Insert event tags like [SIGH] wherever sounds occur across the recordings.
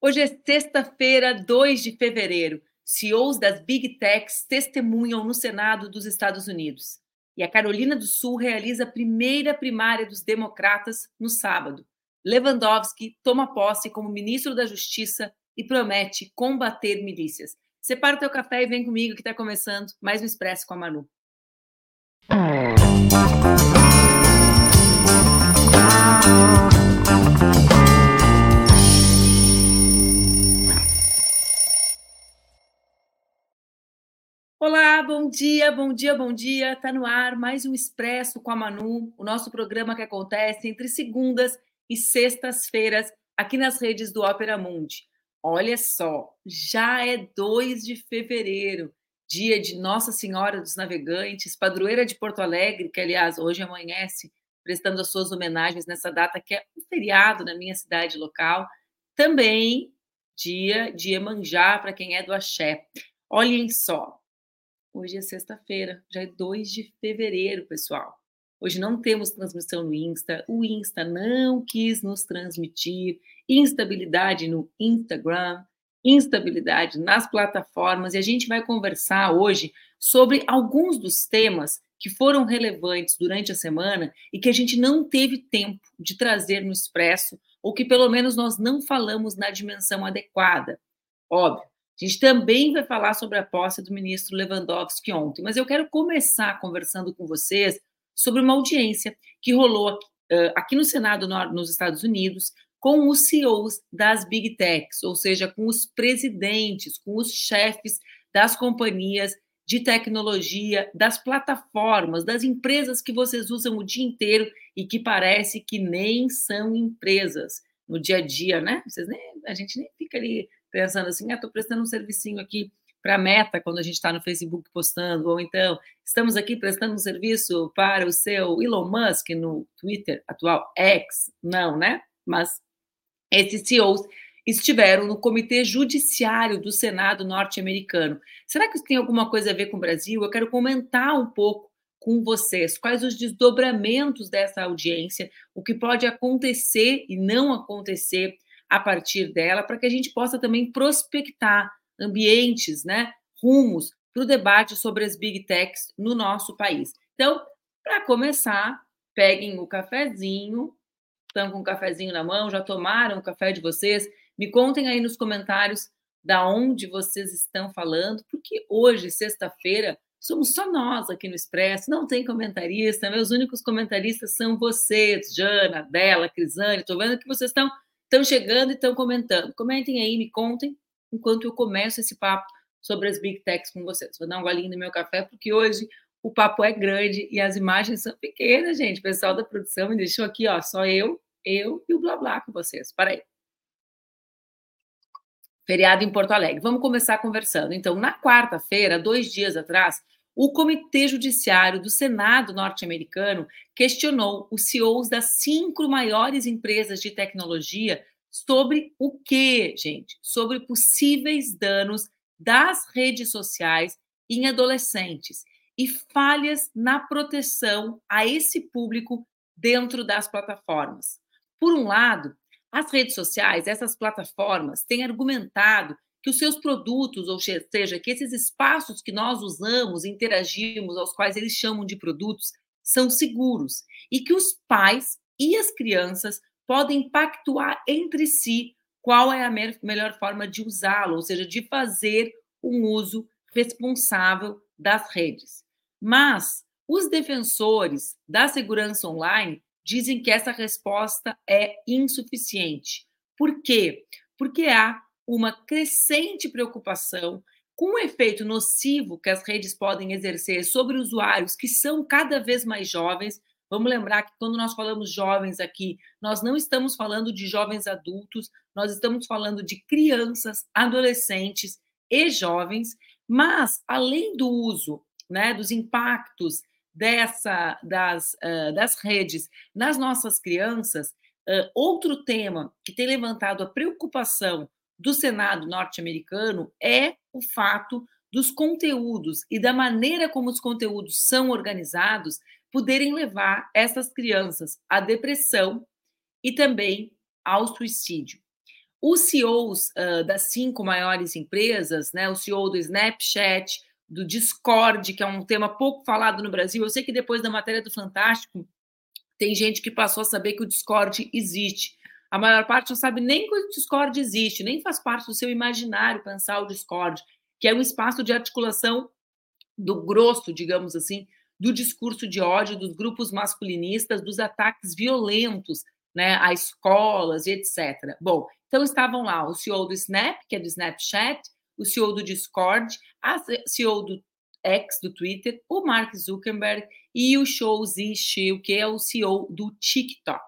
Hoje é sexta-feira, 2 de fevereiro. CEOs das Big Techs testemunham no Senado dos Estados Unidos. E a Carolina do Sul realiza a primeira primária dos democratas no sábado. Lewandowski toma posse como ministro da Justiça e promete combater milícias. Separa o teu café e vem comigo que está começando mais um Expresso com a Manu. Olá, bom dia, bom dia, bom dia. Tá no ar mais um Expresso com a Manu, o nosso programa que acontece entre segundas e sextas-feiras aqui nas redes do Ópera Mundi. Olha só, já é 2 de fevereiro, dia de Nossa Senhora dos Navegantes, padroeira de Porto Alegre, que aliás hoje amanhece prestando as suas homenagens nessa data que é um feriado na minha cidade local. Também dia de Emanjá para quem é do Axé. Olhem só, Hoje é sexta-feira, já é 2 de fevereiro, pessoal. Hoje não temos transmissão no Insta, o Insta não quis nos transmitir, instabilidade no Instagram, instabilidade nas plataformas, e a gente vai conversar hoje sobre alguns dos temas que foram relevantes durante a semana e que a gente não teve tempo de trazer no Expresso, ou que pelo menos nós não falamos na dimensão adequada. Óbvio, a gente também vai falar sobre a posse do ministro Lewandowski ontem, mas eu quero começar conversando com vocês sobre uma audiência que rolou aqui no Senado nos Estados Unidos com os CEOs das Big Techs, ou seja, com os presidentes, com os chefes das companhias de tecnologia, das plataformas, das empresas que vocês usam o dia inteiro e que parece que nem são empresas no dia a dia, né? Vocês nem, a gente nem fica ali pensando assim, estou ah, prestando um servicinho aqui para a Meta quando a gente está no Facebook postando, ou então estamos aqui prestando um serviço para o seu Elon Musk no Twitter atual X, não, né? Mas esses CEOs estiveram no Comitê Judiciário do Senado norte-americano. Será que isso tem alguma coisa a ver com o Brasil? Eu quero comentar um pouco com vocês quais os desdobramentos dessa audiência, o que pode acontecer e não acontecer a partir dela, para que a gente possa também prospectar ambientes, né, rumos para o debate sobre as big techs no nosso país. Então, para começar, peguem o cafezinho, estão com o cafezinho na mão, já tomaram o café de vocês? Me contem aí nos comentários da onde vocês estão falando, porque hoje, sexta-feira, somos só nós aqui no Expresso, não tem comentarista, meus únicos comentaristas são vocês, Jana, Dela, Crisane, estou vendo que vocês estão estão chegando e estão comentando. Comentem aí, me contem, enquanto eu começo esse papo sobre as Big Techs com vocês. Vou dar um golinho no meu café, porque hoje o papo é grande e as imagens são pequenas, gente. O pessoal da produção me deixou aqui, ó, só eu, eu e o blá blá com vocês. Para aí. Feriado em Porto Alegre. Vamos começar conversando. Então, na quarta-feira, dois dias atrás, o Comitê Judiciário do Senado norte-americano questionou os CEOs das cinco maiores empresas de tecnologia sobre o que, gente? Sobre possíveis danos das redes sociais em adolescentes e falhas na proteção a esse público dentro das plataformas. Por um lado, as redes sociais, essas plataformas, têm argumentado que os seus produtos, ou seja, que esses espaços que nós usamos, interagimos, aos quais eles chamam de produtos, são seguros e que os pais e as crianças podem pactuar entre si qual é a melhor forma de usá-lo, ou seja, de fazer um uso responsável das redes. Mas os defensores da segurança online dizem que essa resposta é insuficiente. Por quê? Porque há uma crescente preocupação com o efeito nocivo que as redes podem exercer sobre usuários que são cada vez mais jovens. Vamos lembrar que quando nós falamos jovens aqui, nós não estamos falando de jovens adultos, nós estamos falando de crianças, adolescentes e jovens, mas além do uso, né, dos impactos dessa das, uh, das redes nas nossas crianças, uh, outro tema que tem levantado a preocupação do Senado norte-americano é o fato dos conteúdos e da maneira como os conteúdos são organizados poderem levar essas crianças à depressão e também ao suicídio. os CEOs uh, das cinco maiores empresas, né, o CEO do Snapchat, do Discord, que é um tema pouco falado no Brasil. Eu sei que depois da matéria do Fantástico, tem gente que passou a saber que o Discord existe. A maior parte não sabe nem que o Discord existe, nem faz parte do seu imaginário pensar o Discord, que é um espaço de articulação do grosso, digamos assim, do discurso de ódio dos grupos masculinistas, dos ataques violentos né, a escolas e etc. Bom, então estavam lá o CEO do Snap, que é do Snapchat, o CEO do Discord, a CEO do X, do Twitter, o Mark Zuckerberg e o Shou Zixiu, que é o CEO do TikTok.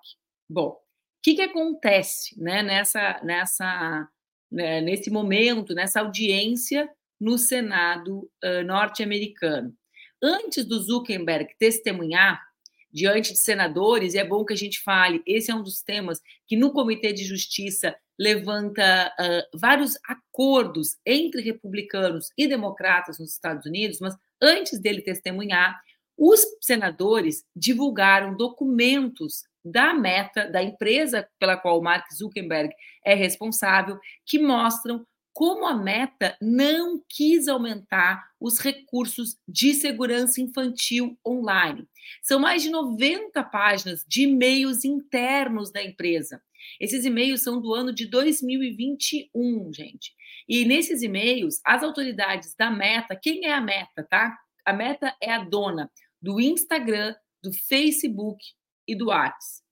Bom, que, que acontece né, nessa, nessa, né, nesse momento, nessa audiência no Senado uh, norte-americano? Antes do Zuckerberg testemunhar diante de senadores, e é bom que a gente fale, esse é um dos temas que no Comitê de Justiça levanta uh, vários acordos entre republicanos e democratas nos Estados Unidos, mas antes dele testemunhar, os senadores divulgaram documentos da meta, da empresa pela qual Mark Zuckerberg é responsável, que mostram como a Meta não quis aumentar os recursos de segurança infantil online. São mais de 90 páginas de e-mails internos da empresa. Esses e-mails são do ano de 2021, gente. E nesses e-mails, as autoridades da Meta, quem é a Meta, tá? A Meta é a dona do Instagram, do Facebook e do WhatsApp.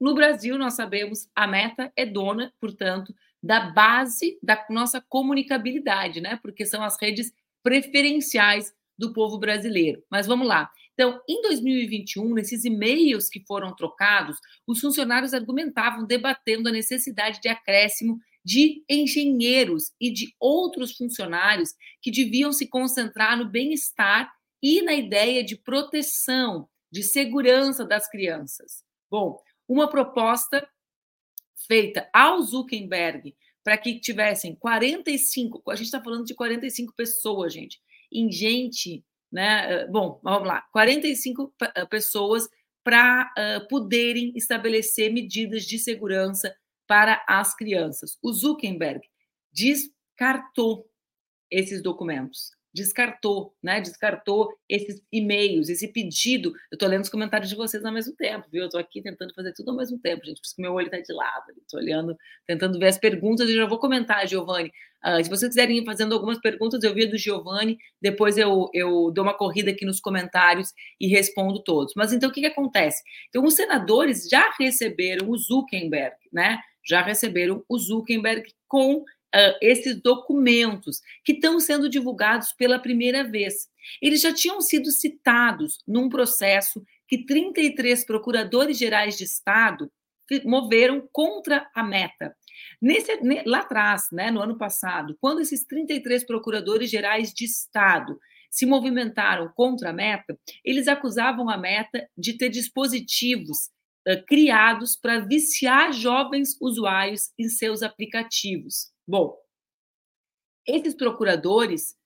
No Brasil, nós sabemos, a Meta é dona, portanto, da base da nossa comunicabilidade, né? Porque são as redes preferenciais do povo brasileiro. Mas vamos lá. Então, em 2021, nesses e-mails que foram trocados, os funcionários argumentavam debatendo a necessidade de acréscimo de engenheiros e de outros funcionários que deviam se concentrar no bem-estar e na ideia de proteção, de segurança das crianças. Bom, uma proposta feita ao Zuckerberg para que tivessem 45, a gente está falando de 45 pessoas, gente, ingente, né? Bom, vamos lá, 45 eh, pessoas para uh, poderem estabelecer medidas de segurança para as crianças. O Zuckerberg descartou esses documentos descartou, né? Descartou esses e-mails, esse pedido. Eu estou lendo os comentários de vocês ao mesmo tempo, viu? Eu estou aqui tentando fazer tudo ao mesmo tempo, gente, porque meu olho está de lado. Estou olhando, tentando ver as perguntas e já vou comentar, Giovanni. Uh, se vocês quiserem ir fazendo algumas perguntas, eu vi do Giovanni, depois eu, eu dou uma corrida aqui nos comentários e respondo todos. Mas então o que, que acontece? Então, os senadores já receberam o Zuckerberg, né? Já receberam o Zuckerberg com uh, esses documentos que estão sendo divulgados pela primeira vez. Eles já tinham sido citados num processo que 33 procuradores gerais de Estado moveram contra a meta. Nesse, lá atrás, né, no ano passado, quando esses 33 procuradores gerais de Estado se movimentaram contra a meta, eles acusavam a meta de ter dispositivos uh, criados para viciar jovens usuários em seus aplicativos. Bom, esses procuradores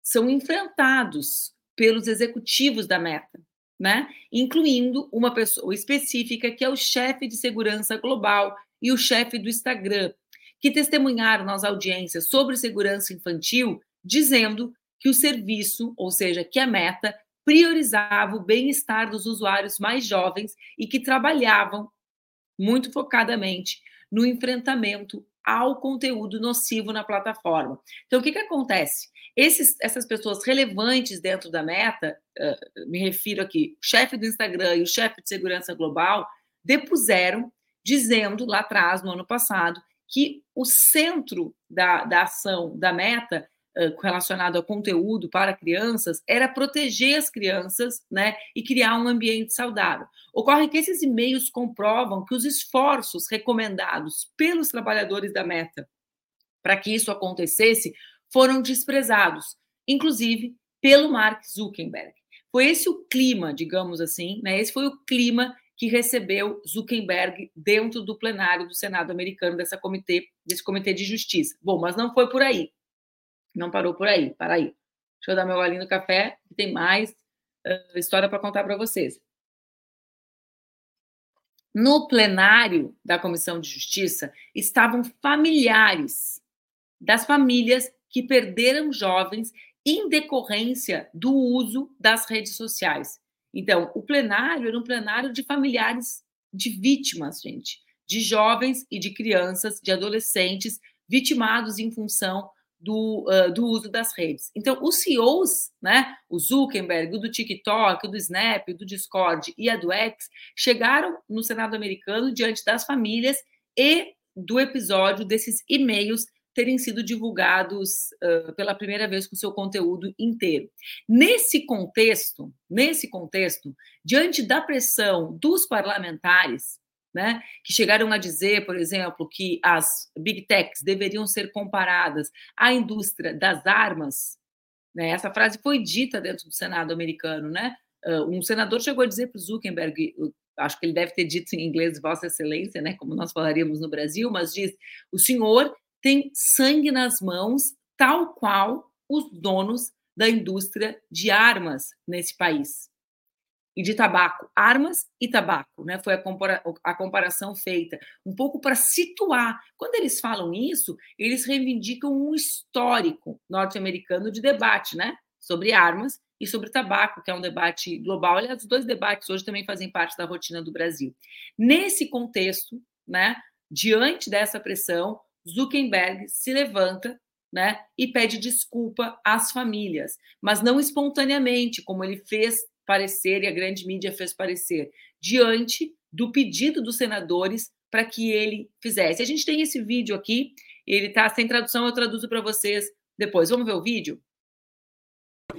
são enfrentados pelos executivos da Meta, né? Incluindo uma pessoa específica que é o chefe de segurança global e o chefe do Instagram, que testemunharam nas audiências sobre segurança infantil, dizendo que o serviço, ou seja, que a Meta priorizava o bem-estar dos usuários mais jovens e que trabalhavam muito focadamente no enfrentamento ao conteúdo nocivo na plataforma. Então, o que, que acontece? Esses, essas pessoas relevantes dentro da meta, uh, me refiro aqui, o chefe do Instagram e o chefe de segurança global, depuseram, dizendo lá atrás, no ano passado, que o centro da, da ação da meta relacionado a conteúdo para crianças era proteger as crianças né, e criar um ambiente saudável. Ocorre que esses e-mails comprovam que os esforços recomendados pelos trabalhadores da Meta para que isso acontecesse foram desprezados, inclusive pelo Mark Zuckerberg. Foi esse o clima, digamos assim, né? Esse foi o clima que recebeu Zuckerberg dentro do plenário do Senado americano dessa comitê, desse comitê de justiça. Bom, mas não foi por aí. Não parou por aí, para aí. Deixa eu dar meu golinho do café, que tem mais uh, história para contar para vocês. no plenário da Comissão de Justiça estavam familiares das famílias que perderam jovens em decorrência do uso das redes sociais. Então, o plenário era um plenário de familiares de vítimas, gente, de jovens e de crianças, de adolescentes vitimados em função do, uh, do uso das redes. Então, os CEOs, né, o Zuckerberg, o do TikTok, o do Snap, o do Discord e a do X, chegaram no Senado americano diante das famílias e do episódio desses e-mails terem sido divulgados uh, pela primeira vez com seu conteúdo inteiro. Nesse contexto, nesse contexto, diante da pressão dos parlamentares, né, que chegaram a dizer, por exemplo, que as big techs deveriam ser comparadas à indústria das armas. Né, essa frase foi dita dentro do Senado americano, né? Um senador chegou a dizer para o Zuckerberg, acho que ele deve ter dito em inglês Vossa Excelência, né, como nós falaríamos no Brasil, mas diz: o senhor tem sangue nas mãos, tal qual os donos da indústria de armas nesse país e de tabaco, armas e tabaco, né? Foi a, compara a comparação feita, um pouco para situar. Quando eles falam isso, eles reivindicam um histórico norte-americano de debate, né? Sobre armas e sobre tabaco, que é um debate global. Aliás, os dois debates hoje também fazem parte da rotina do Brasil. Nesse contexto, né? Diante dessa pressão, Zuckerberg se levanta né, e pede desculpa às famílias, mas não espontaneamente, como ele fez parecer e a grande mídia fez parecer, diante do pedido dos senadores para que ele fizesse. A gente tem esse vídeo aqui, ele está sem tradução, eu traduzo para vocês depois. Vamos ver o vídeo?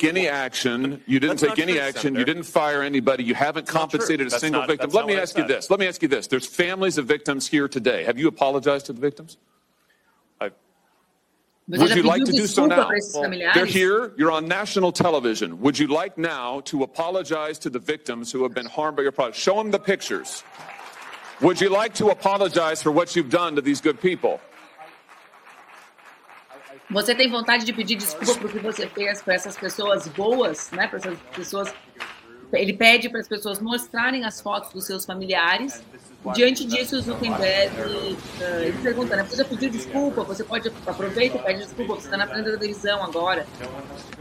any action. You didn't take any action. You didn't fire anybody. You haven't compensated a single victim. Let me ask you this. Let me ask you this. There's families of victims here today. Have you apologized to the victims? Would you like to do so now? They're here. You're on national television. Would you like now to apologize to the victims who have been harmed by your product? Show them the pictures. Would you like to apologize for what you've done to these good people? Você tem vontade de pedir desculpa por que você fez para essas pessoas boas, né? Para essas pessoas. Ele pede para as pessoas mostrarem as fotos dos seus familiares Diante disso, o Zuckerberg uh, ele pergunta, né? Você já pediu desculpa? Você pode aproveita e pede desculpa, você está na frente da televisão agora.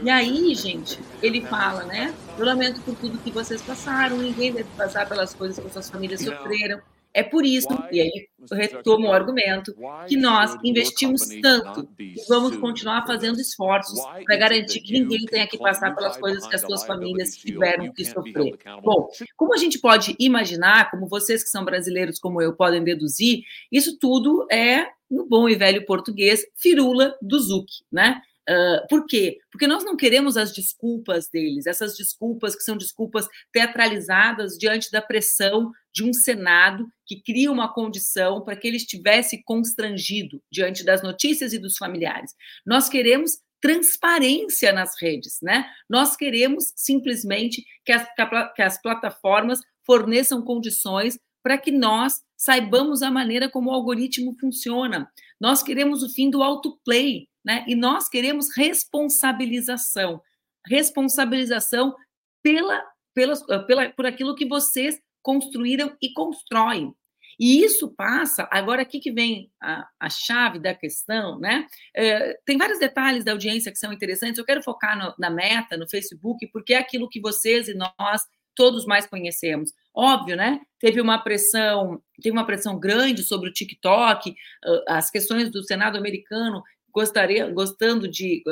E aí, gente, ele fala, né? Eu lamento por tudo que vocês passaram, ninguém deve passar pelas coisas que suas famílias sofreram. É por isso, e aí retomo o argumento, que nós investimos tanto e vamos continuar fazendo esforços para garantir que ninguém tenha que passar pelas coisas que as suas famílias tiveram que sofrer. Bom, como a gente pode imaginar, como vocês que são brasileiros como eu podem deduzir, isso tudo é, no bom e velho português, firula do Zuc, né? Uh, por quê? Porque nós não queremos as desculpas deles, essas desculpas que são desculpas teatralizadas diante da pressão de um Senado que cria uma condição para que ele estivesse constrangido diante das notícias e dos familiares. Nós queremos transparência nas redes, né? Nós queremos simplesmente que as, que as plataformas forneçam condições para que nós saibamos a maneira como o algoritmo funciona. Nós queremos o fim do autoplay, né? E nós queremos responsabilização, responsabilização pela, pela, pela, por aquilo que vocês construíram e constroem. E isso passa, agora aqui que vem a, a chave da questão, né? É, tem vários detalhes da audiência que são interessantes. Eu quero focar no, na meta, no Facebook, porque é aquilo que vocês e nós todos mais conhecemos. Óbvio, né? Teve uma pressão, teve uma pressão grande sobre o TikTok, as questões do Senado americano gostaria, gostando de,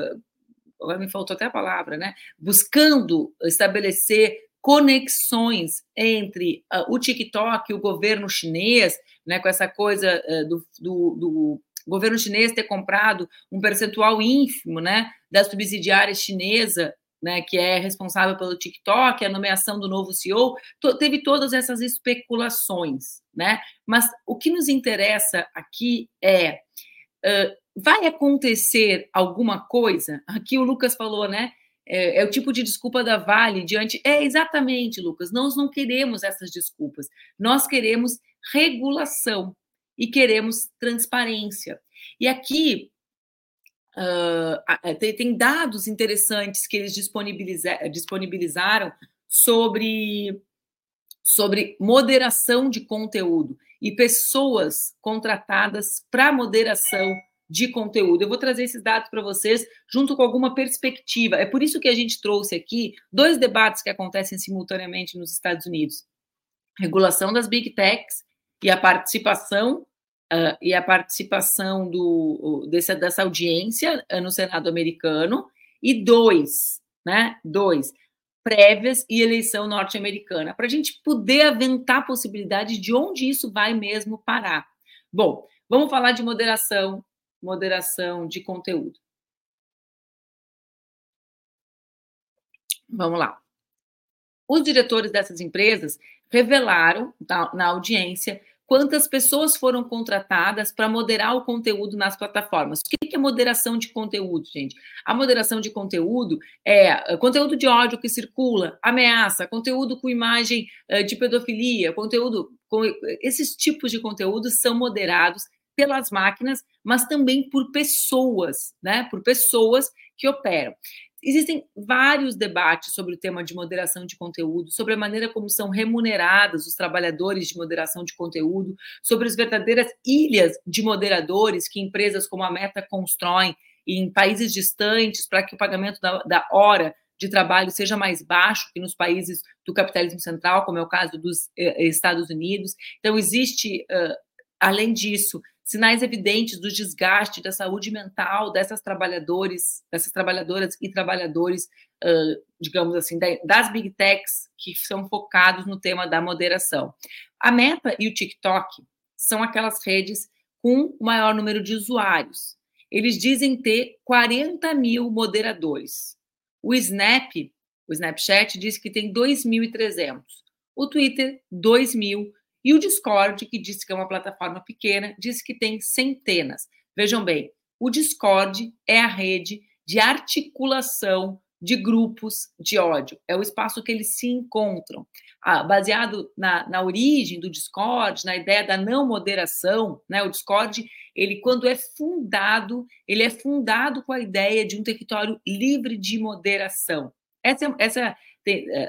agora me faltou até a palavra, né? Buscando estabelecer conexões entre uh, o TikTok e o governo chinês, né, com essa coisa uh, do, do, do, governo chinês ter comprado um percentual ínfimo né, da subsidiária chinesa, né, que é responsável pelo TikTok, a nomeação do novo CEO, teve todas essas especulações. Né? Mas o que nos interessa aqui é. Uh, vai acontecer alguma coisa? Aqui o Lucas falou, né? É, é, o tipo de desculpa da Vale diante. É exatamente, Lucas. Nós não queremos essas desculpas. Nós queremos regulação e queremos transparência. E aqui uh, tem, tem, dados interessantes que eles disponibiliza, disponibilizaram sobre sobre moderação de conteúdo e pessoas contratadas para moderação de conteúdo. Eu vou trazer esses dados para vocês junto com alguma perspectiva. É por isso que a gente trouxe aqui dois debates que acontecem simultaneamente nos Estados Unidos: regulação das big techs e a participação uh, e a participação do, dessa, dessa audiência uh, no Senado americano e dois, né? Dois prévias e eleição norte-americana, para a gente poder aventar a possibilidade de onde isso vai mesmo parar. Bom, vamos falar de moderação, moderação de conteúdo. Vamos lá. Os diretores dessas empresas revelaram na audiência quantas pessoas foram contratadas para moderar o conteúdo nas plataformas. O que é moderação de conteúdo, gente? A moderação de conteúdo é conteúdo de ódio que circula, ameaça, conteúdo com imagem eh, de pedofilia, conteúdo com esses tipos de conteúdos são moderados pelas máquinas, mas também por pessoas, né? Por pessoas que operam. Existem vários debates sobre o tema de moderação de conteúdo, sobre a maneira como são remunerados os trabalhadores de moderação de conteúdo, sobre as verdadeiras ilhas de moderadores que empresas como a Meta constroem em países distantes para que o pagamento da, da hora de trabalho seja mais baixo que nos países do capitalismo central, como é o caso dos eh, Estados Unidos. Então, existe, uh, além disso, sinais evidentes do desgaste da saúde mental dessas trabalhadores, dessas trabalhadoras e trabalhadores, uh, digamos assim, das big techs que são focados no tema da moderação. A Meta e o TikTok são aquelas redes com o maior número de usuários. Eles dizem ter 40 mil moderadores. O Snap, o Snapchat, diz que tem 2.300. O Twitter, 2 mil. E o Discord, que disse que é uma plataforma pequena, disse que tem centenas. Vejam bem, o Discord é a rede de articulação de grupos de ódio. É o espaço que eles se encontram. Ah, baseado na, na origem do Discord, na ideia da não moderação, né? O Discord, ele quando é fundado, ele é fundado com a ideia de um território livre de moderação. Essa, essa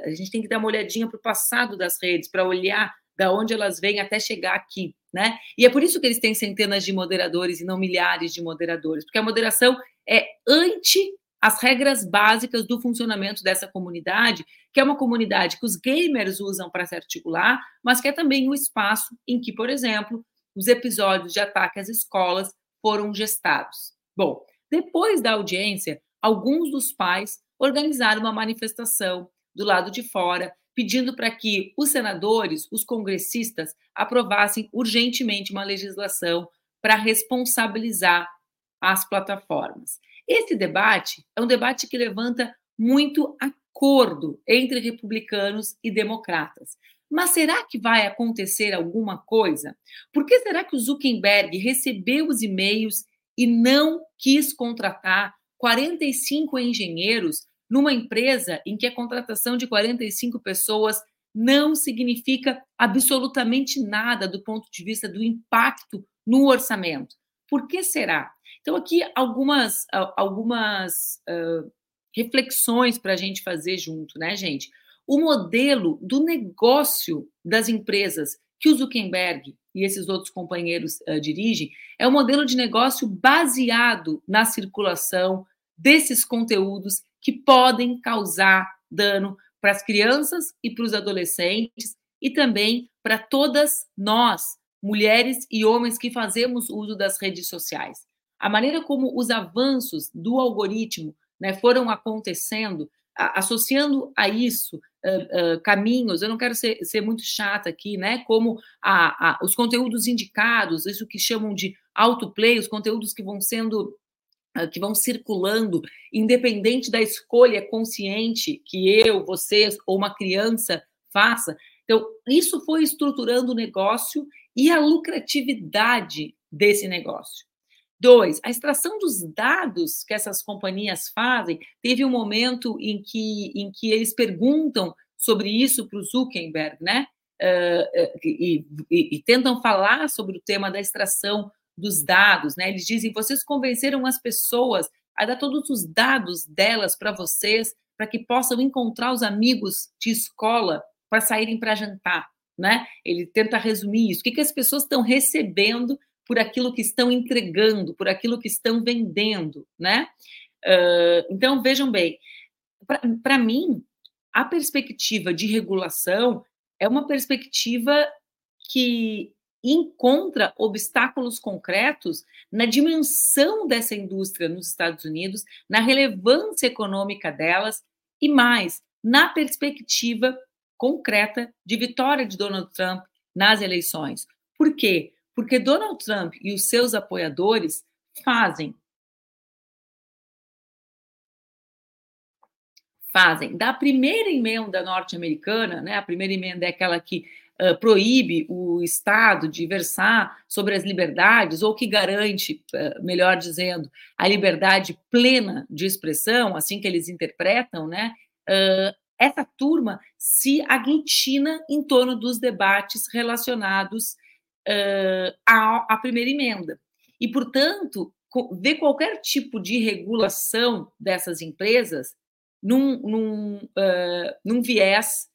a gente tem que dar uma olhadinha para o passado das redes para olhar da onde elas vêm até chegar aqui, né? E é por isso que eles têm centenas de moderadores e não milhares de moderadores, porque a moderação é anti as regras básicas do funcionamento dessa comunidade, que é uma comunidade que os gamers usam para se articular, mas que é também um espaço em que, por exemplo, os episódios de ataque às escolas foram gestados. Bom, depois da audiência, alguns dos pais organizaram uma manifestação do lado de fora pedindo para que os senadores, os congressistas, aprovassem urgentemente uma legislação para responsabilizar as plataformas. Esse debate é um debate que levanta muito acordo entre republicanos e democratas. Mas será que vai acontecer alguma coisa? Por que será que o Zuckerberg recebeu os e-mails e não quis contratar 45 engenheiros numa empresa em que a contratação de 45 pessoas não significa absolutamente nada do ponto de vista do impacto no orçamento. Por que será? Então, aqui algumas, algumas uh, reflexões para a gente fazer junto, né, gente? O modelo do negócio das empresas que o Zuckerberg e esses outros companheiros uh, dirigem é um modelo de negócio baseado na circulação desses conteúdos que podem causar dano para as crianças e para os adolescentes e também para todas nós, mulheres e homens que fazemos uso das redes sociais. A maneira como os avanços do algoritmo né, foram acontecendo, a, associando a isso uh, uh, caminhos, eu não quero ser, ser, muito chata aqui, né? Como a, a, os conteúdos indicados, isso que chamam de autoplay, os conteúdos que vão sendo que vão circulando, independente da escolha consciente que eu, vocês ou uma criança faça. Então, isso foi estruturando o negócio e a lucratividade desse negócio. Dois, a extração dos dados que essas companhias fazem. Teve um momento em que, em que eles perguntam sobre isso para o Zuckerberg, né? Uh, e, e, e tentam falar sobre o tema da extração dos dados, né? Eles dizem: vocês convenceram as pessoas a dar todos os dados delas para vocês, para que possam encontrar os amigos de escola para saírem para jantar, né? Ele tenta resumir isso. O que, que as pessoas estão recebendo por aquilo que estão entregando, por aquilo que estão vendendo, né? Uh, então, vejam bem, para mim, a perspectiva de regulação é uma perspectiva que encontra obstáculos concretos na dimensão dessa indústria nos Estados Unidos, na relevância econômica delas e mais, na perspectiva concreta de vitória de Donald Trump nas eleições. Por quê? Porque Donald Trump e os seus apoiadores fazem fazem da primeira emenda norte-americana, né? A primeira emenda é aquela que uh, proíbe o Estado de versar sobre as liberdades ou que garante, uh, melhor dizendo, a liberdade plena de expressão, assim que eles interpretam, né? Uh, essa turma se aglutina em torno dos debates relacionados à, à primeira emenda. E, portanto, ver qualquer tipo de regulação dessas empresas num, num, uh, num viés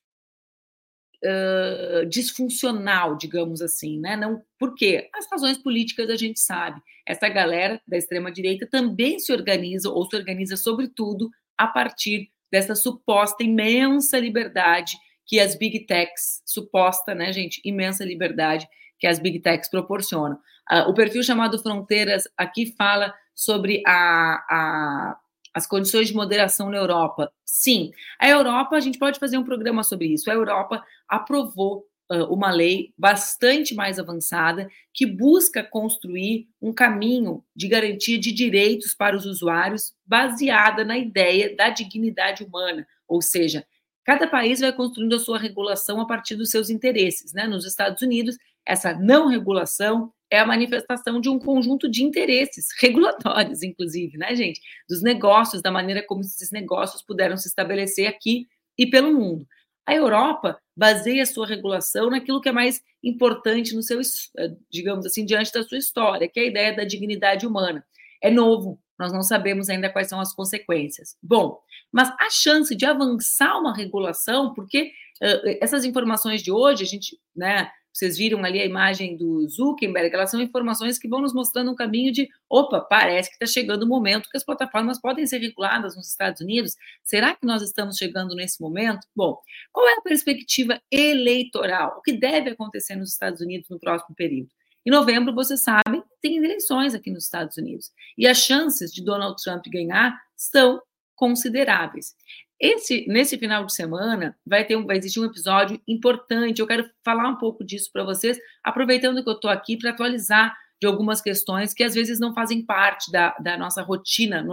disfuncional, digamos assim, né? Não, por quê? As razões políticas a gente sabe. Essa galera da extrema-direita também se organiza, ou se organiza, sobretudo, a partir dessa suposta imensa liberdade que as big techs, suposta, né, gente, imensa liberdade que as big techs proporcionam. Uh, o perfil chamado Fronteiras aqui fala sobre a, a as condições de moderação na Europa. Sim, a Europa, a gente pode fazer um programa sobre isso. A Europa aprovou uh, uma lei bastante mais avançada que busca construir um caminho de garantia de direitos para os usuários baseada na ideia da dignidade humana, ou seja, cada país vai construindo a sua regulação a partir dos seus interesses. Né? Nos Estados Unidos, essa não regulação é a manifestação de um conjunto de interesses [LAUGHS] regulatórios, inclusive, né, gente? Dos negócios, da maneira como esses negócios puderam se estabelecer aqui e pelo mundo. A Europa baseia sua regulação naquilo que é mais importante no seu, eh, digamos assim, diante da sua história, que é a ideia da dignidade humana. É novo, nós não sabemos ainda quais são as consequências. Bom, mas a chance de avançar uma regulação, porque uh, essas informações de hoje, a gente, né, vocês viram ali a imagem do Zuckerberg, elas são informações que vão nos mostrando um caminho de, opa, parece que está chegando o momento que as plataformas podem ser reguladas nos Estados Unidos. Será que nós estamos chegando nesse momento? Bom, qual é a perspectiva eleitoral? O que deve acontecer nos Estados Unidos no próximo período? Em novembro, vocês sabem, tem eleições aqui nos Estados Unidos. E as chances de Donald Trump ganhar são consideráveis. Esse, nesse final de semana vai ter um, vai existir um episódio importante. Eu quero falar um pouco disso para vocês, aproveitando que eu estou aqui para atualizar de algumas questões que às vezes não fazem parte da, da nossa rotina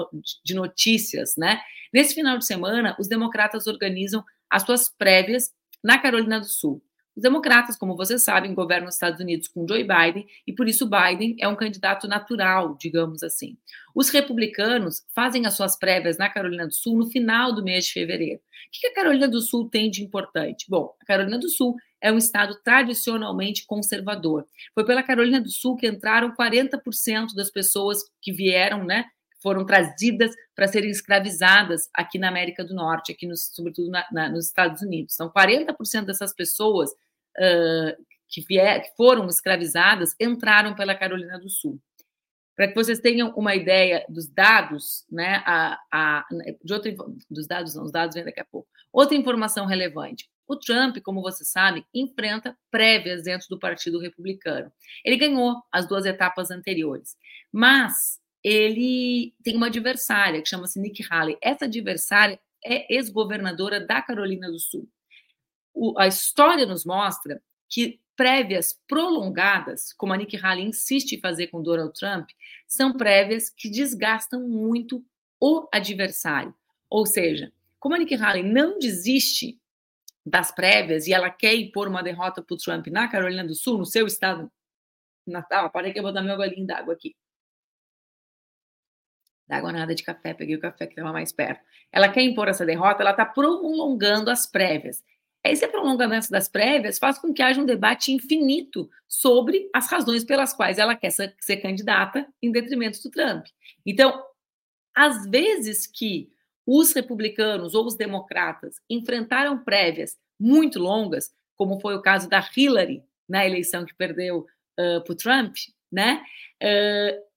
de notícias, né? Nesse final de semana, os democratas organizam as suas prévias na Carolina do Sul. Os democratas, como vocês sabem, governam os Estados Unidos com Joe Biden e por isso Biden é um candidato natural, digamos assim. Os republicanos fazem as suas prévias na Carolina do Sul no final do mês de fevereiro. O que a Carolina do Sul tem de importante? Bom, a Carolina do Sul é um estado tradicionalmente conservador. Foi pela Carolina do Sul que entraram 40% das pessoas que vieram, né, foram trazidas para serem escravizadas aqui na América do Norte, aqui sobretudo na, na, nos Estados Unidos. Então, 40% dessas pessoas uh, que, vier, que foram escravizadas entraram pela Carolina do Sul. Para que vocês tenham uma ideia dos dados, né, a, a, de outra, dos dados, não, os dados vêm daqui a pouco. Outra informação relevante. O Trump, como você sabe, enfrenta prévias dentro do Partido Republicano. Ele ganhou as duas etapas anteriores, mas ele tem uma adversária que chama-se Nikki Haley. Essa adversária é ex-governadora da Carolina do Sul. O, a história nos mostra que prévias prolongadas, como a Nikki Haley insiste em fazer com Donald Trump, são prévias que desgastam muito o adversário. Ou seja, como a Nikki Haley não desiste das prévias e ela quer impor uma derrota para o Trump na Carolina do Sul, no seu estado natal, parei que eu vou dar meu golinho d'água aqui água nada de café, peguei o café que estava mais perto. Ela quer impor essa derrota, ela está prolongando as prévias. Esse prolongamento das prévias faz com que haja um debate infinito sobre as razões pelas quais ela quer ser, candidata em detrimento do Trump. Então, às vezes que os republicanos ou os democratas enfrentaram prévias muito longas, como foi o caso da Hillary na eleição que perdeu uh, para o Trump, né? Uh,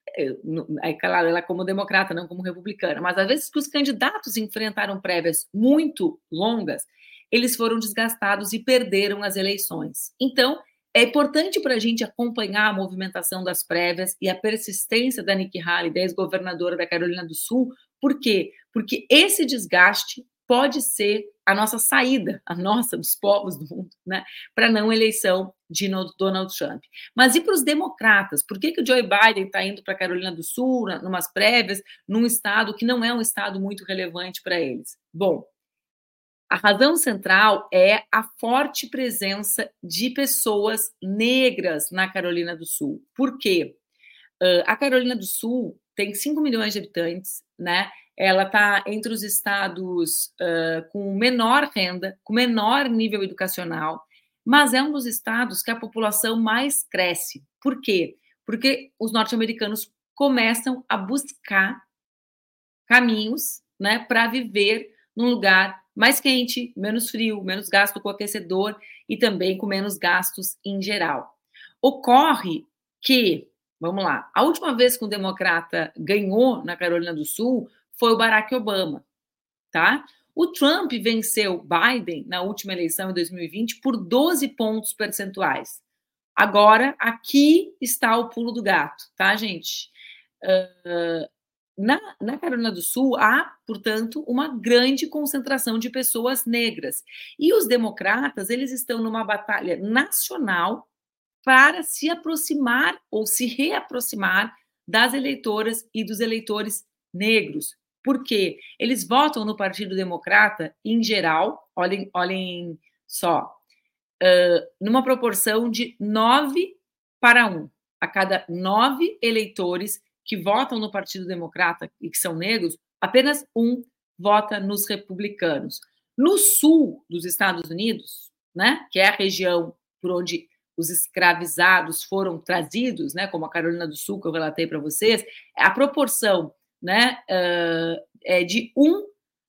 é claro, ela como democrata, não como republicana, mas às vezes que os candidatos enfrentaram prévias muito longas, eles foram desgastados e perderam as eleições. Então, é importante para a gente acompanhar a movimentação das prévias e a persistência da Nikki Haley, da ex-governadora da Carolina do Sul. Por quê? Porque esse desgaste pode ser a nossa saída, a nossa, dos povos do mundo, né, para não eleição de Donald Trump. Mas e para os democratas? Por que, que o Joe Biden está indo para a Carolina do Sul, numas prévias, num estado que não é um estado muito relevante para eles? Bom, a razão central é a forte presença de pessoas negras na Carolina do Sul. Por quê? Uh, a Carolina do Sul tem 5 milhões de habitantes, né? Ela está entre os estados uh, com menor renda, com menor nível educacional, mas é um dos estados que a população mais cresce. Por quê? Porque os norte-americanos começam a buscar caminhos né, para viver num lugar mais quente, menos frio, menos gasto com aquecedor e também com menos gastos em geral. Ocorre que, vamos lá, a última vez que um democrata ganhou na Carolina do Sul foi o Barack Obama, tá? O Trump venceu Biden na última eleição em 2020 por 12 pontos percentuais. Agora, aqui está o pulo do gato, tá, gente? Uh, na, na, Carolina do Sul há, portanto, uma grande concentração de pessoas negras. E os democratas, eles estão numa batalha nacional para se aproximar ou se reaproximar das eleitoras e dos eleitores negros. Por quê? Eles votam no Partido Democrata, em geral, olhem, olhem só, uh, numa proporção de 9 para 1. A cada nove eleitores que votam no Partido Democrata e que são negros, apenas um vota nos republicanos. No sul dos Estados Unidos, né, que é a região por onde os escravizados foram trazidos, né, como a Carolina do Sul, que eu relatei para vocês, a proporção né, uh, é de um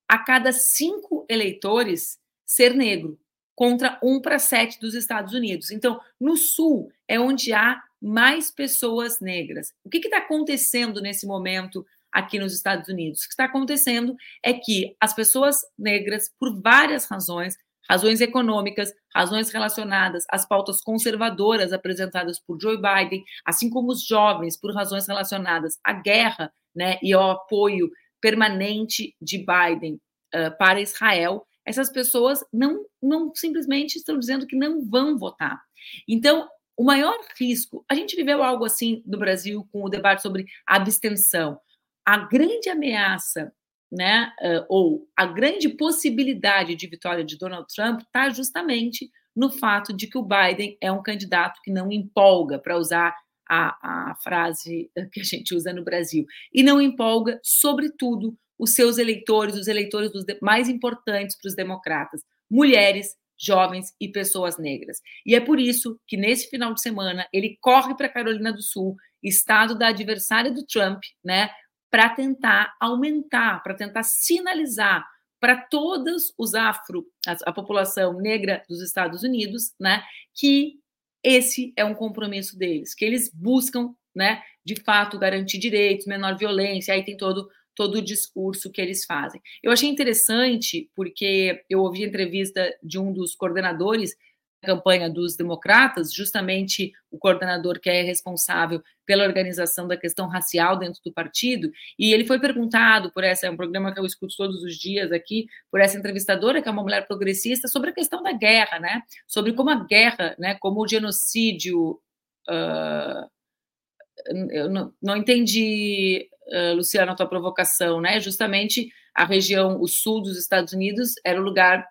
a cada cinco eleitores ser negro, contra um para sete dos Estados Unidos. Então, no Sul é onde há mais pessoas negras. O que está acontecendo nesse momento aqui nos Estados Unidos? O que está acontecendo é que as pessoas negras, por várias razões, razões econômicas, razões relacionadas às pautas conservadoras apresentadas por Joe Biden, assim como os jovens, por razões relacionadas à guerra né, e ao apoio permanente de Biden uh, para Israel, essas pessoas não, não simplesmente estão dizendo que não vão votar. Então, o maior risco, a gente viveu algo assim no Brasil com o debate sobre abstenção. A grande ameaça, né, ou a grande possibilidade de vitória de Donald Trump está justamente no fato de que o Biden é um candidato que não empolga, para usar a, a frase que a gente usa no Brasil, e não empolga, sobretudo, os seus eleitores, os eleitores mais importantes para os democratas, mulheres, jovens e pessoas negras. E é por isso que nesse final de semana ele corre para Carolina do Sul, estado da adversária do Trump, né, para tentar aumentar, para tentar sinalizar para todos os afro, a, a, população negra dos Estados Unidos, né, que esse é um compromisso deles, que eles buscam, né, de fato garantir direitos, menor violência, aí tem todo todo o discurso que eles fazem. Eu achei interessante porque eu ouvi a entrevista de um dos coordenadores da campanha dos democratas, justamente o coordenador que é responsável pela organização da questão racial dentro do partido, e ele foi perguntado por essa, é um programa que eu escuto todos os dias aqui, por essa entrevistadora, que é uma mulher progressista, sobre a questão da guerra, né? Sobre como a guerra, né, como o genocídio. Uh, eu não, não entendi uh, Luciano, a tua provocação, né? Justamente a região, o sul dos Estados Unidos, era o lugar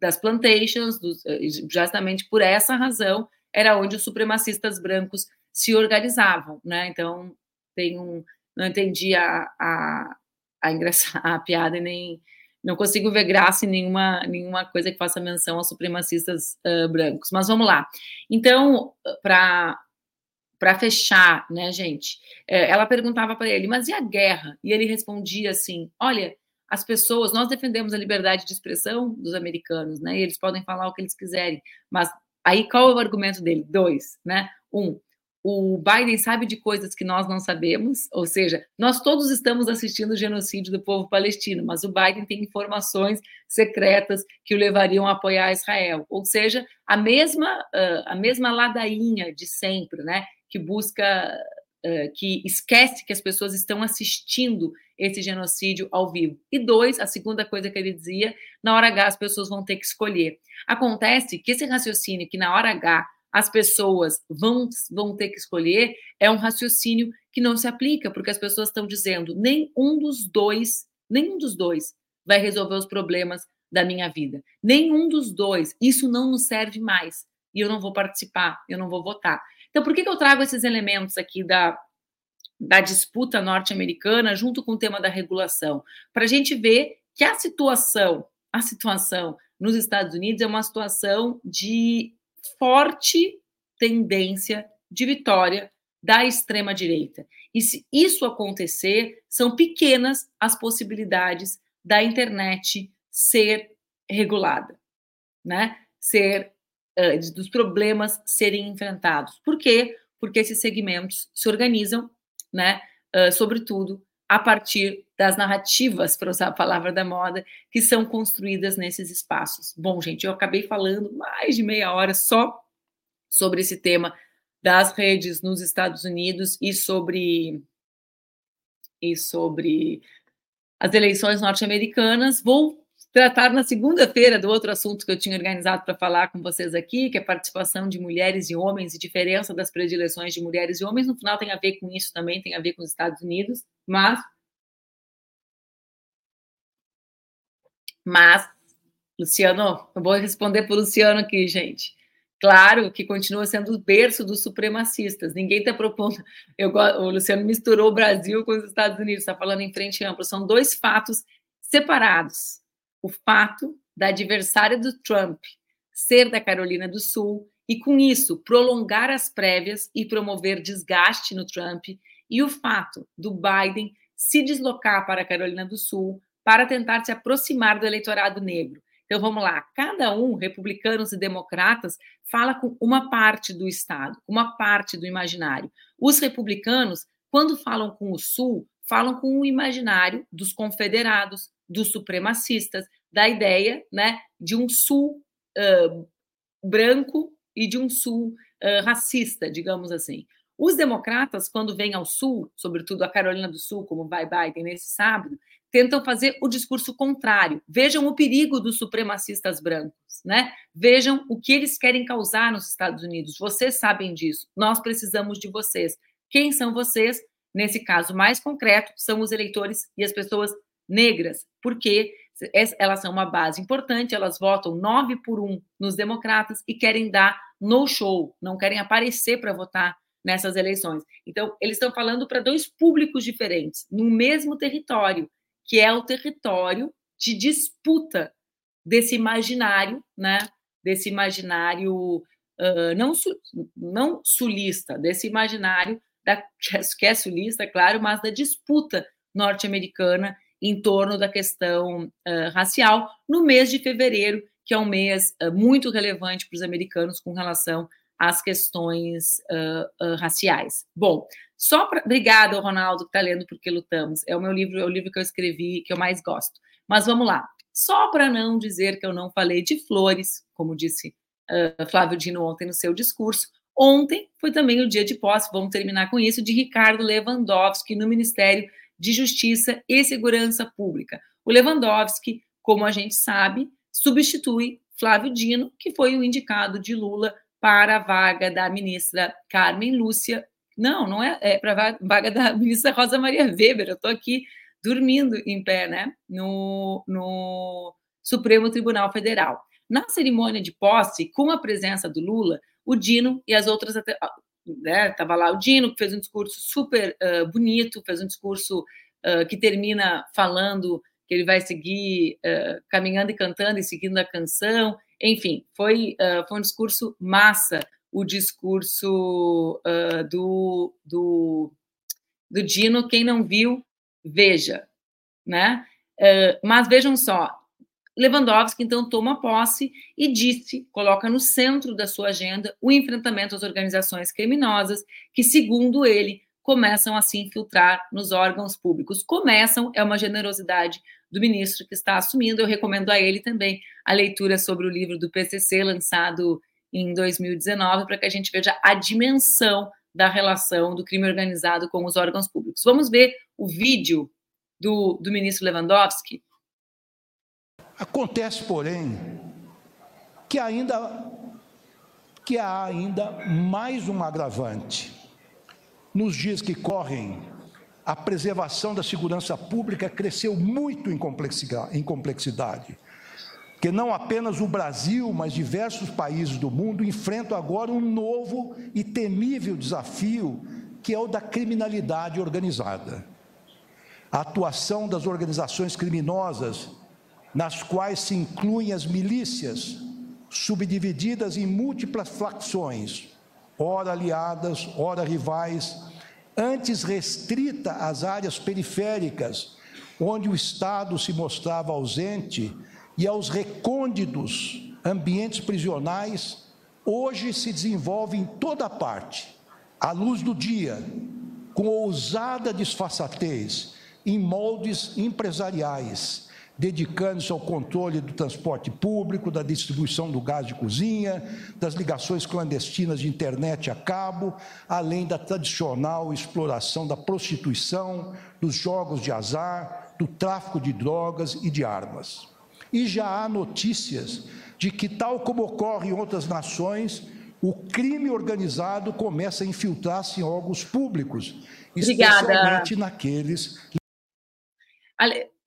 das plantations, dos, justamente por essa razão, era onde os supremacistas brancos se organizavam, né? Então, tem um. Não entendi a, a, a, [LAUGHS] a piada nem. Não consigo ver graça em nenhuma, nenhuma coisa que faça menção aos supremacistas uh, brancos. Mas vamos lá. Então, para para fechar, né, gente? É, ela perguntava para ele, mas e a guerra? E ele respondia assim: olha, as pessoas, nós defendemos a liberdade de expressão dos americanos, né? E eles podem falar o que eles quiserem, mas aí qual é o argumento dele? Dois, né? Um, o Biden sabe de coisas que nós não sabemos, ou seja, nós todos estamos assistindo o genocídio do povo palestino, mas o Biden tem informações secretas que o levariam a apoiar Israel, ou seja, a mesma a mesma ladainha de sempre, né, que busca que esquece que as pessoas estão assistindo esse genocídio ao vivo. E dois, a segunda coisa que ele dizia, na hora H as pessoas vão ter que escolher. Acontece que esse raciocínio que na hora H as pessoas vão, vão ter que escolher é um raciocínio que não se aplica, porque as pessoas estão dizendo nem um dos dois, nenhum dos dois vai resolver os problemas da minha vida. Nenhum dos dois. Isso não nos serve mais. E eu não vou participar, eu não vou votar. Então, por que, que eu trago esses elementos aqui da, da disputa norte-americana junto com o tema da regulação? Para a gente ver que a situação, a situação nos Estados Unidos é uma situação de forte tendência de vitória da extrema-direita. E se isso acontecer, são pequenas as possibilidades da internet ser regulada, né? Ser dos problemas serem enfrentados. Por quê? Porque esses segmentos se organizam, né? Uh, sobretudo a partir das narrativas, para usar a palavra da moda, que são construídas nesses espaços. Bom, gente, eu acabei falando mais de meia hora só sobre esse tema das redes nos Estados Unidos e sobre e sobre as eleições norte-americanas. Vou tratar na segunda-feira do outro assunto que eu tinha organizado para falar com vocês aqui, que é a participação de mulheres e homens e diferença das predileções de mulheres e homens. No final tem a ver com isso também, tem a ver com os Estados Unidos, mas mas Luciano, eu vou responder o Luciano aqui, gente. Claro que continua sendo o berço dos supremacistas. Ninguém está propondo. Eu, o Luciano misturou o Brasil com os Estados Unidos, está falando em frente ampla. São dois fatos separados o fato da adversária do Trump ser da Carolina do Sul e, com isso, prolongar as prévias e promover desgaste no Trump, e o fato do Biden se deslocar para a Carolina do Sul para tentar se aproximar do eleitorado negro. Então vamos lá, cada um, republicanos e democratas, fala com uma parte do Estado, uma parte do imaginário. Os republicanos, quando falam com o Sul, falam com o imaginário dos confederados, dos supremacistas, da ideia né, de um sul uh, branco e de um sul uh, racista, digamos assim. Os democratas, quando vêm ao sul, sobretudo a Carolina do Sul, como vai Biden nesse sábado, tentam fazer o discurso contrário. Vejam o perigo dos supremacistas brancos, né? Vejam o que eles querem causar nos Estados Unidos. Vocês sabem disso. Nós precisamos de vocês. Quem são vocês? Nesse caso mais concreto, são os eleitores e as pessoas negras, porque elas são uma base importante, elas votam nove por um nos democratas e querem dar no show, não querem aparecer para votar nessas eleições. Então, eles estão falando para dois públicos diferentes, no mesmo território, que é o território de disputa desse imaginário, né? Desse imaginário uh, não, não sulista, desse imaginário da, que é sulista, claro, mas da disputa norte-americana em torno da questão uh, racial no mês de fevereiro, que é um mês uh, muito relevante para os americanos com relação às questões uh, raciais. Bom, só para. Obrigada, Ronaldo, que está lendo Porque Lutamos. É o meu livro, é o livro que eu escrevi que eu mais gosto. Mas vamos lá. Só para não dizer que eu não falei de flores, como disse Flávio Dino ontem no seu discurso, Ontem foi também o dia de posse, vamos terminar com isso, de Ricardo Lewandowski no Ministério de Justiça e Segurança Pública. O Lewandowski, como a gente sabe, substitui Flávio Dino, que foi o indicado de Lula para a vaga da ministra Carmen Lúcia. Não, não é, é para a vaga da [LAUGHS] ministra Rosa Maria Weber. Eu estou aqui dormindo em pé, né? No, no Supremo Tribunal Federal. Na cerimônia de posse, com a presença do Lula, o Dino e as outras né? Tava lá o Dino que fez um discurso super uh, bonito, fez um discurso uh, que termina falando que ele vai seguir uh, caminhando e cantando e seguindo a canção. Enfim, foi foi um discurso massa, o discurso do, do do Dino. Quem não viu, veja, né? Mas vejam só, Lewandowski então toma posse e disse, coloca no centro da sua agenda o enfrentamento às organizações criminosas que, segundo ele, começam a se infiltrar nos órgãos públicos. Começam é uma generosidade do ministro que está assumindo. Eu recomendo a ele também a leitura sobre o livro do PCC lançado em 2019 para que a gente veja a dimensão da relação do crime organizado com os órgãos públicos. Vamos ver o vídeo do, do ministro Lewandowski Acontece, porém, que ainda que há ainda mais um agravante. Nos dias que correm, a preservação da segurança pública cresceu muito em complexidade, que não apenas o Brasil, mas diversos países do mundo enfrentam agora um novo e temível desafio, que é o da criminalidade organizada. A atuação das organizações criminosas nas quais se incluem as milícias, subdivididas em múltiplas facções, ora aliadas, ora rivais, antes restrita às áreas periféricas, onde o Estado se mostrava ausente, e aos recônditos ambientes prisionais, hoje se desenvolve em toda parte, à luz do dia, com ousada disfarçatez, em moldes empresariais, dedicando-se ao controle do transporte público, da distribuição do gás de cozinha, das ligações clandestinas de internet a cabo, além da tradicional exploração da prostituição, dos jogos de azar, do tráfico de drogas e de armas. E já há notícias de que, tal como ocorre em outras nações, o crime organizado começa a infiltrar-se em órgãos públicos, Obrigada. especialmente naqueles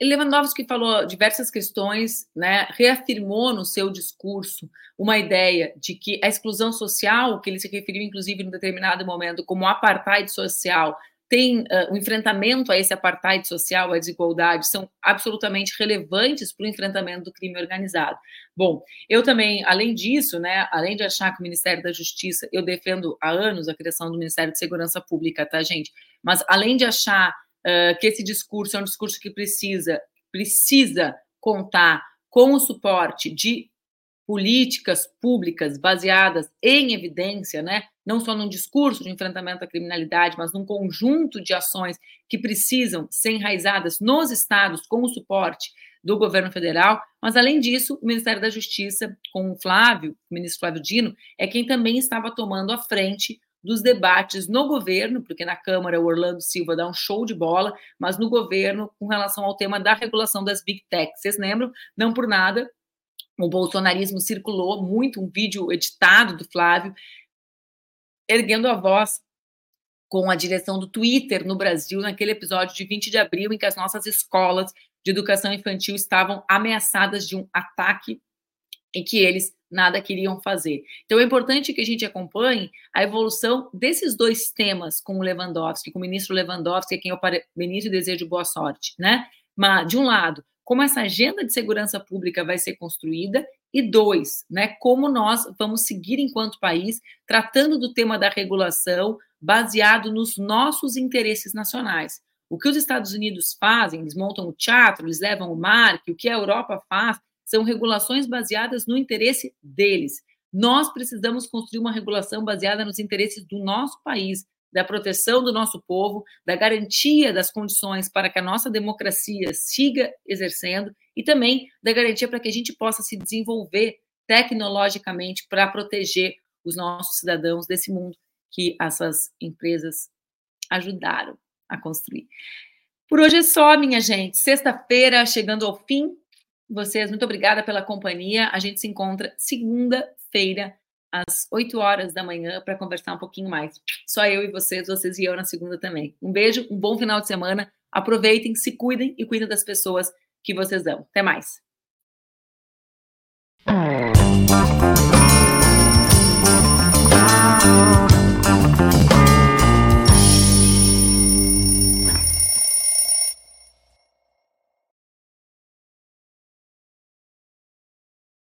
Lewandowski falou diversas questões, né, reafirmou no seu discurso uma ideia de que a exclusão social, que ele se referiu inclusive em determinado momento como apartheid social, tem uh, o enfrentamento a esse apartheid social, a desigualdade, são absolutamente relevantes para o enfrentamento do crime organizado. Bom, eu também, além disso, né, além de achar que o Ministério da Justiça, eu defendo há anos a criação do Ministério de Segurança Pública, tá, gente? Mas além de achar uh, que esse discurso é um discurso que precisa, precisa contar com o suporte de políticas públicas baseadas em evidência, né? não só num discurso de enfrentamento à criminalidade, mas num conjunto de ações que precisam ser enraizadas nos estados com o suporte do governo federal, mas além disso, o Ministério da Justiça, com o Flávio, o ministro Flávio Dino, é quem também estava tomando a frente dos debates no governo, porque na Câmara o Orlando Silva dá um show de bola, mas no governo, com relação ao tema da regulação das big techs. Vocês lembram? Não por nada, o bolsonarismo circulou muito um vídeo editado do Flávio, erguendo a voz com a direção do Twitter no Brasil, naquele episódio de 20 de abril, em que as nossas escolas de educação infantil estavam ameaçadas de um ataque em que eles nada queriam fazer. Então é importante que a gente acompanhe a evolução desses dois temas com o Lewandowski, com o ministro Lewandowski, a quem eu ministro e desejo boa sorte, né? Mas de um lado, como essa agenda de segurança pública vai ser construída e dois, né, como nós vamos seguir enquanto país tratando do tema da regulação baseado nos nossos interesses nacionais. O que os Estados Unidos fazem, eles montam o teatro, eles levam o mar, o que a Europa faz, são regulações baseadas no interesse deles. Nós precisamos construir uma regulação baseada nos interesses do nosso país, da proteção do nosso povo, da garantia das condições para que a nossa democracia siga exercendo e também da garantia para que a gente possa se desenvolver tecnologicamente para proteger os nossos cidadãos desse mundo que essas empresas ajudaram a construir. Por hoje é só, minha gente. Sexta-feira, chegando ao fim vocês, muito obrigada pela companhia. A gente se encontra segunda-feira, às 8 horas da manhã, para conversar um pouquinho mais. Só eu e vocês, vocês e eu na segunda também. Um beijo, um bom final de semana. Aproveitem, se cuidem e cuidem das pessoas que vocês amam. Até mais.